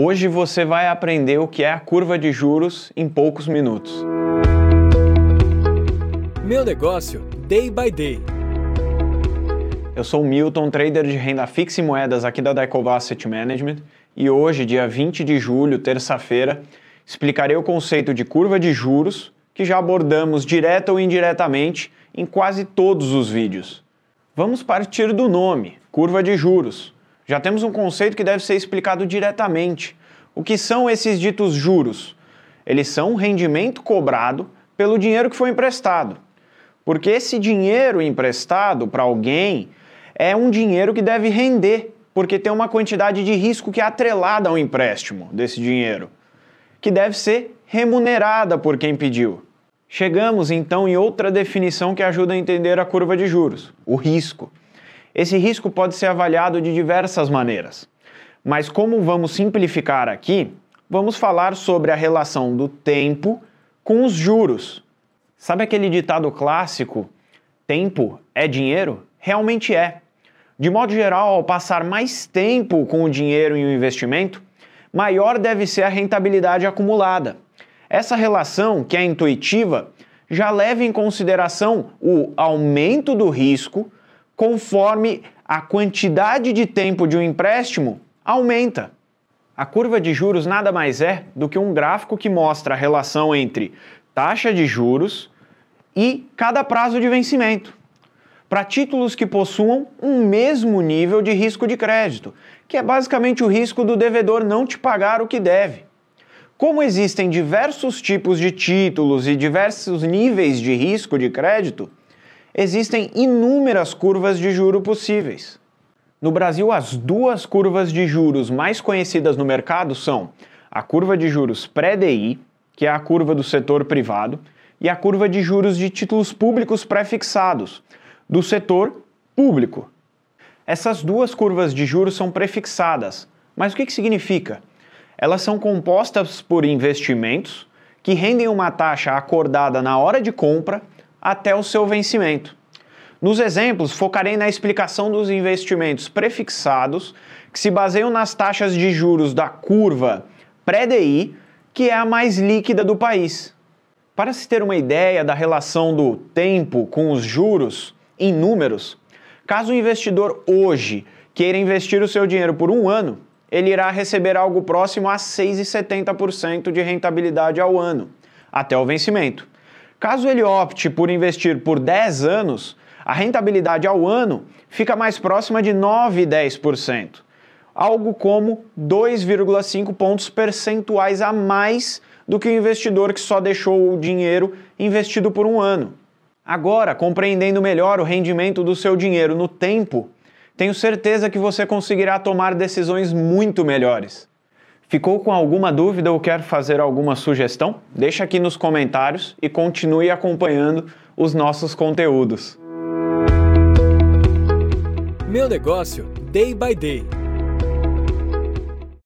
Hoje você vai aprender o que é a curva de juros em poucos minutos. Meu negócio, day by day. Eu sou o Milton, trader de renda fixa e moedas aqui da Daikova Asset Management, e hoje, dia 20 de julho, terça-feira, explicarei o conceito de curva de juros, que já abordamos direta ou indiretamente em quase todos os vídeos. Vamos partir do nome, curva de juros. Já temos um conceito que deve ser explicado diretamente. O que são esses ditos juros? Eles são rendimento cobrado pelo dinheiro que foi emprestado. Porque esse dinheiro emprestado para alguém é um dinheiro que deve render, porque tem uma quantidade de risco que é atrelada ao empréstimo desse dinheiro, que deve ser remunerada por quem pediu. Chegamos então em outra definição que ajuda a entender a curva de juros: o risco. Esse risco pode ser avaliado de diversas maneiras, mas como vamos simplificar aqui, vamos falar sobre a relação do tempo com os juros. Sabe aquele ditado clássico: tempo é dinheiro? Realmente é. De modo geral, ao passar mais tempo com o dinheiro em um investimento, maior deve ser a rentabilidade acumulada. Essa relação, que é intuitiva, já leva em consideração o aumento do risco conforme a quantidade de tempo de um empréstimo aumenta. A curva de juros nada mais é do que um gráfico que mostra a relação entre taxa de juros e cada prazo de vencimento. Para títulos que possuam um mesmo nível de risco de crédito, que é basicamente o risco do devedor não te pagar o que deve. Como existem diversos tipos de títulos e diversos níveis de risco de crédito, existem inúmeras curvas de juro possíveis. No Brasil, as duas curvas de juros mais conhecidas no mercado são a curva de juros pré-DI, que é a curva do setor privado, e a curva de juros de títulos públicos pré-fixados, do setor público. Essas duas curvas de juros são prefixadas, mas o que, que significa? Elas são compostas por investimentos que rendem uma taxa acordada na hora de compra até o seu vencimento. Nos exemplos, focarei na explicação dos investimentos prefixados, que se baseiam nas taxas de juros da curva pré-DI, que é a mais líquida do país. Para se ter uma ideia da relação do tempo com os juros em números, caso o investidor hoje queira investir o seu dinheiro por um ano, ele irá receber algo próximo a 6,70% de rentabilidade ao ano, até o vencimento. Caso ele opte por investir por 10 anos, a rentabilidade ao ano fica mais próxima de 9,10%, algo como 2,5 pontos percentuais a mais do que o investidor que só deixou o dinheiro investido por um ano. Agora, compreendendo melhor o rendimento do seu dinheiro no tempo, tenho certeza que você conseguirá tomar decisões muito melhores. Ficou com alguma dúvida ou quer fazer alguma sugestão? Deixa aqui nos comentários e continue acompanhando os nossos conteúdos. Meu negócio, day by day.